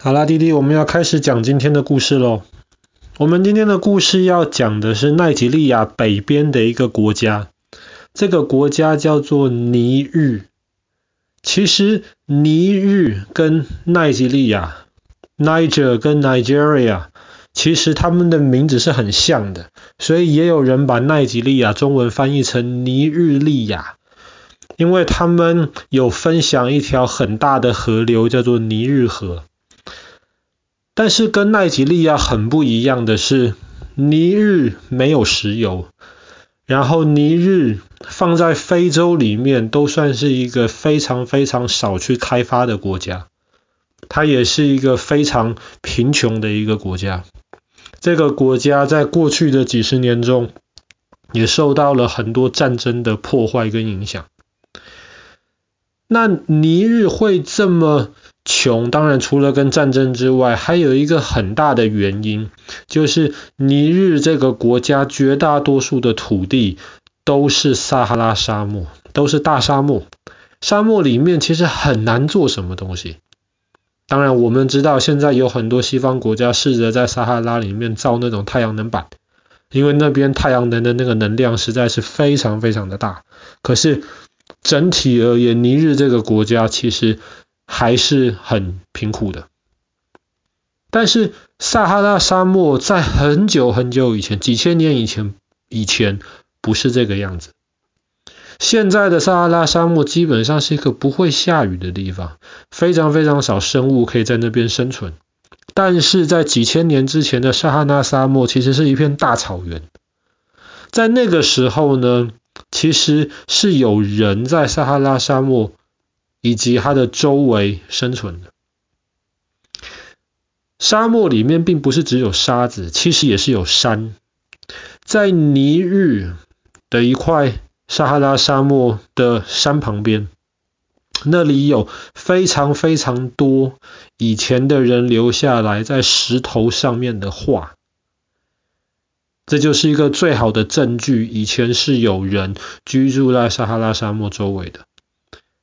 好啦，弟弟，我们要开始讲今天的故事喽。我们今天的故事要讲的是奈及利亚北边的一个国家，这个国家叫做尼日。其实尼日跟奈及利亚 （Niger） 跟 Nigeria，其实他们的名字是很像的，所以也有人把奈及利亚中文翻译成尼日利亚，因为他们有分享一条很大的河流，叫做尼日河。但是跟奈及利亚很不一样的是，尼日没有石油，然后尼日放在非洲里面都算是一个非常非常少去开发的国家，它也是一个非常贫穷的一个国家。这个国家在过去的几十年中，也受到了很多战争的破坏跟影响。那尼日会这么穷，当然除了跟战争之外，还有一个很大的原因，就是尼日这个国家绝大多数的土地都是撒哈拉沙漠，都是大沙漠。沙漠里面其实很难做什么东西。当然，我们知道现在有很多西方国家试着在撒哈拉里面造那种太阳能板，因为那边太阳能的那个能量实在是非常非常的大。可是整体而言，尼日这个国家其实。还是很贫苦的，但是撒哈拉沙漠在很久很久以前，几千年以前，以前不是这个样子。现在的撒哈拉沙漠基本上是一个不会下雨的地方，非常非常少生物可以在那边生存。但是在几千年之前的撒哈拉沙漠其实是一片大草原，在那个时候呢，其实是有人在撒哈拉沙漠。以及它的周围生存的沙漠里面，并不是只有沙子，其实也是有山。在尼日的一块撒哈拉沙漠的山旁边，那里有非常非常多以前的人留下来在石头上面的画，这就是一个最好的证据，以前是有人居住在撒哈拉沙漠周围的。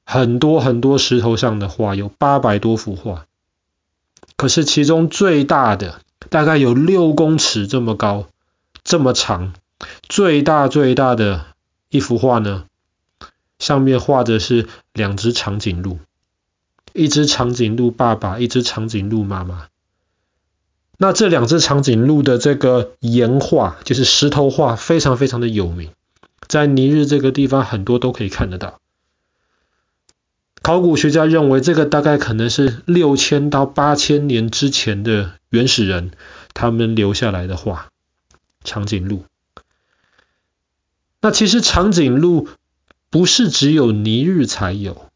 很多很多石头上的画，有八百多幅画。可是其中最大的，大概有六公尺这么高，这么长，最大最大的一幅画呢，上面画的是两只长颈鹿，一只长颈鹿爸爸，一只长颈鹿妈妈。那这两只长颈鹿的这个岩画，就是石头画，非常非常的有名，在尼日这个地方很多都可以看得到。考古学家认为，这个大概可能是六千到八千年之前的原始人他们留下来的画，长颈鹿。那其实长颈鹿不是只有尼日才有，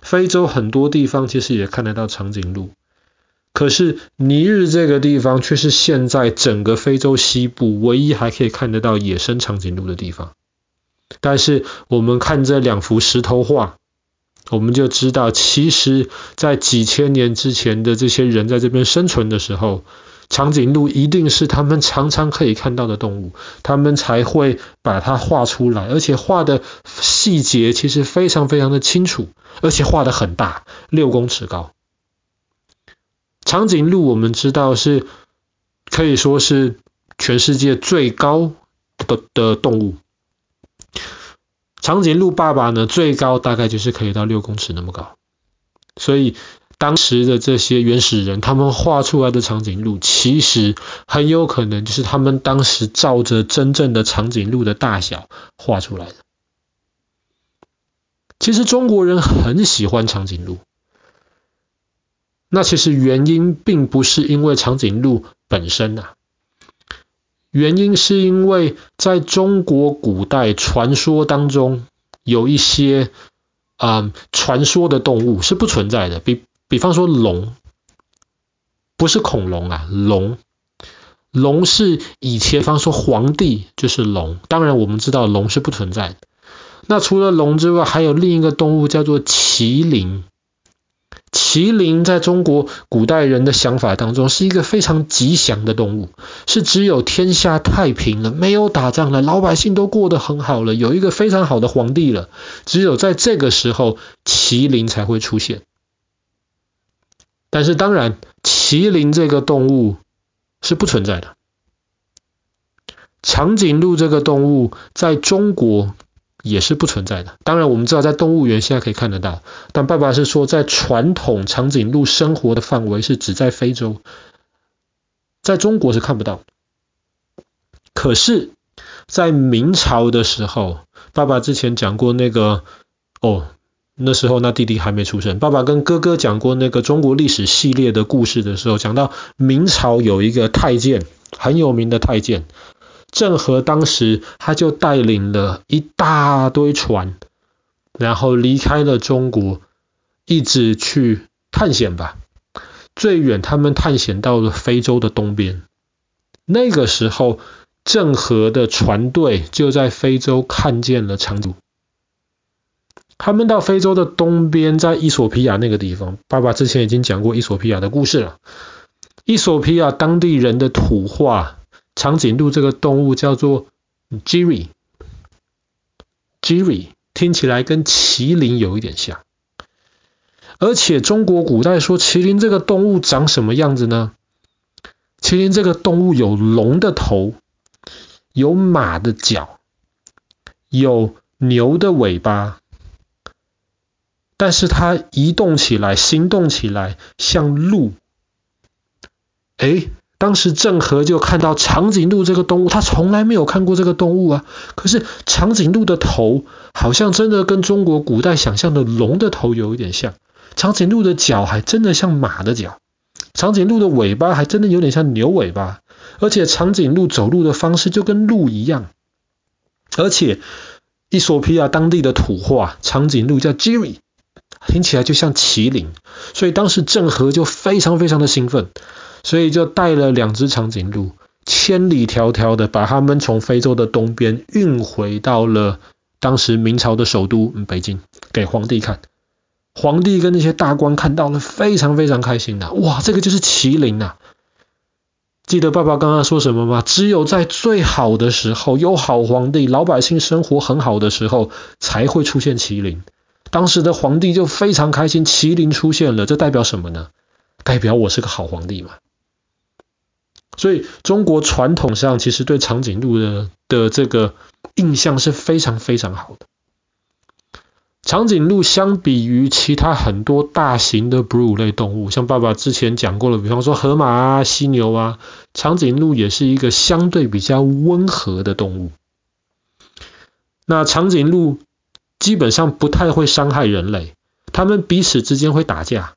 非洲很多地方其实也看得到长颈鹿。可是尼日这个地方却是现在整个非洲西部唯一还可以看得到野生长颈鹿的地方。但是我们看这两幅石头画。我们就知道，其实，在几千年之前的这些人在这边生存的时候，长颈鹿一定是他们常常可以看到的动物，他们才会把它画出来，而且画的细节其实非常非常的清楚，而且画的很大，六公尺高。长颈鹿我们知道是可以说是全世界最高的的动物。长颈鹿爸爸呢，最高大概就是可以到六公尺那么高，所以当时的这些原始人，他们画出来的长颈鹿，其实很有可能就是他们当时照着真正的长颈鹿的大小画出来的。其实中国人很喜欢长颈鹿，那其实原因并不是因为长颈鹿本身啊。原因是因为在中国古代传说当中，有一些啊、呃、传说的动物是不存在的，比比方说龙，不是恐龙啊，龙，龙是以前，方说皇帝就是龙，当然我们知道龙是不存在的。那除了龙之外，还有另一个动物叫做麒麟。麒麟在中国古代人的想法当中是一个非常吉祥的动物，是只有天下太平了，没有打仗了，老百姓都过得很好了，有一个非常好的皇帝了，只有在这个时候麒麟才会出现。但是当然，麒麟这个动物是不存在的。长颈鹿这个动物在中国也是不存在的。当然，我们知道在动物园现在可以看得到，但爸爸是说，在传统长颈鹿生活的范围是只在非洲，在中国是看不到。可是，在明朝的时候，爸爸之前讲过那个哦，那时候那弟弟还没出生。爸爸跟哥哥讲过那个中国历史系列的故事的时候，讲到明朝有一个太监，很有名的太监。郑和当时他就带领了一大堆船，然后离开了中国，一直去探险吧。最远他们探险到了非洲的东边。那个时候，郑和的船队就在非洲看见了长颈。他们到非洲的东边，在伊索皮亚那个地方，爸爸之前已经讲过伊索皮亚的故事了。伊索皮亚当地人的土话。长颈鹿这个动物叫做 Jiri，Jiri 听起来跟麒麟有一点像，而且中国古代说麒麟这个动物长什么样子呢？麒麟这个动物有龙的头，有马的脚，有牛的尾巴，但是它移动起来、行动起来像鹿，诶。当时郑和就看到长颈鹿这个动物，他从来没有看过这个动物啊。可是长颈鹿的头好像真的跟中国古代想象的龙的头有一点像，长颈鹿的脚还真的像马的脚，长颈鹿的尾巴还真的有点像牛尾巴，而且长颈鹿走路的方式就跟鹿一样。而且伊索比亚当地的土话，长颈鹿叫 Jiri，听起来就像麒麟，所以当时郑和就非常非常的兴奋。所以就带了两只长颈鹿，千里迢迢的把他们从非洲的东边运回到了当时明朝的首都北京，给皇帝看。皇帝跟那些大官看到了，非常非常开心呐！哇，这个就是麒麟呐！记得爸爸刚刚说什么吗？只有在最好的时候，有好皇帝，老百姓生活很好的时候，才会出现麒麟。当时的皇帝就非常开心，麒麟出现了，这代表什么呢？代表我是个好皇帝嘛。所以，中国传统上其实对长颈鹿的的这个印象是非常非常好的。长颈鹿相比于其他很多大型的哺乳类动物，像爸爸之前讲过了，比方说河马啊、犀牛啊，长颈鹿也是一个相对比较温和的动物。那长颈鹿基本上不太会伤害人类，它们彼此之间会打架。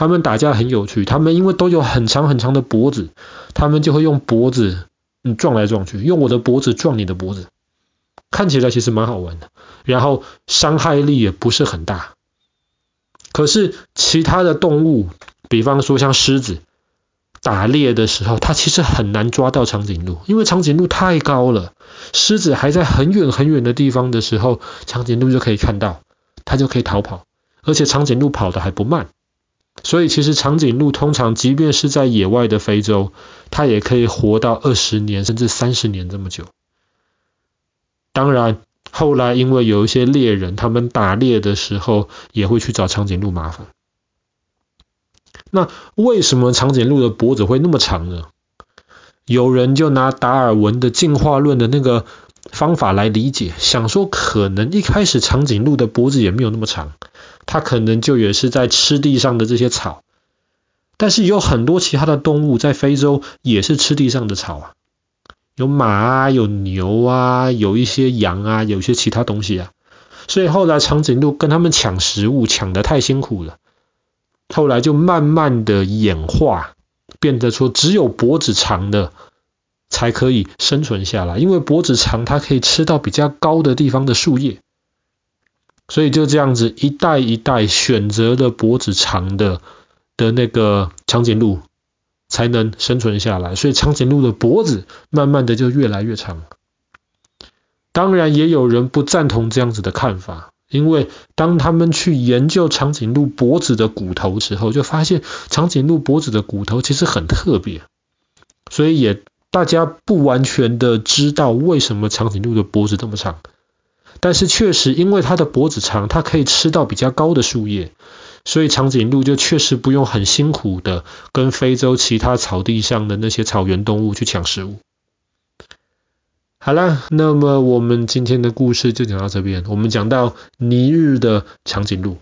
他们打架很有趣，他们因为都有很长很长的脖子，他们就会用脖子嗯撞来撞去，用我的脖子撞你的脖子，看起来其实蛮好玩的，然后伤害力也不是很大。可是其他的动物，比方说像狮子，打猎的时候，它其实很难抓到长颈鹿，因为长颈鹿太高了，狮子还在很远很远的地方的时候，长颈鹿就可以看到，它就可以逃跑，而且长颈鹿跑得还不慢。所以，其实长颈鹿通常，即便是在野外的非洲，它也可以活到二十年甚至三十年这么久。当然，后来因为有一些猎人，他们打猎的时候也会去找长颈鹿麻烦。那为什么长颈鹿的脖子会那么长呢？有人就拿达尔文的进化论的那个方法来理解，想说可能一开始长颈鹿的脖子也没有那么长。它可能就也是在吃地上的这些草，但是有很多其他的动物在非洲也是吃地上的草啊，有马啊，有牛啊，有一些羊啊，有些其他东西啊，所以后来长颈鹿跟他们抢食物抢得太辛苦了，后来就慢慢的演化，变得说只有脖子长的才可以生存下来，因为脖子长，它可以吃到比较高的地方的树叶。所以就这样子一代一代选择的脖子长的的那个长颈鹿才能生存下来，所以长颈鹿的脖子慢慢的就越来越长。当然也有人不赞同这样子的看法，因为当他们去研究长颈鹿脖子的骨头时候，就发现长颈鹿脖子的骨头其实很特别，所以也大家不完全的知道为什么长颈鹿的脖子这么长。但是确实，因为它的脖子长，它可以吃到比较高的树叶，所以长颈鹿就确实不用很辛苦的跟非洲其他草地上的那些草原动物去抢食物。好啦，那么我们今天的故事就讲到这边。我们讲到尼日的长颈鹿。